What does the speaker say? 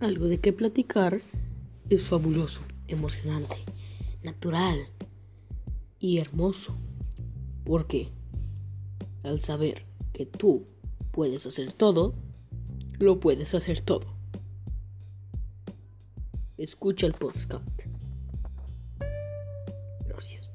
Algo de qué platicar es fabuloso, emocionante, natural y hermoso. Porque al saber que tú puedes hacer todo, lo puedes hacer todo. Escucha el podcast. Gracias.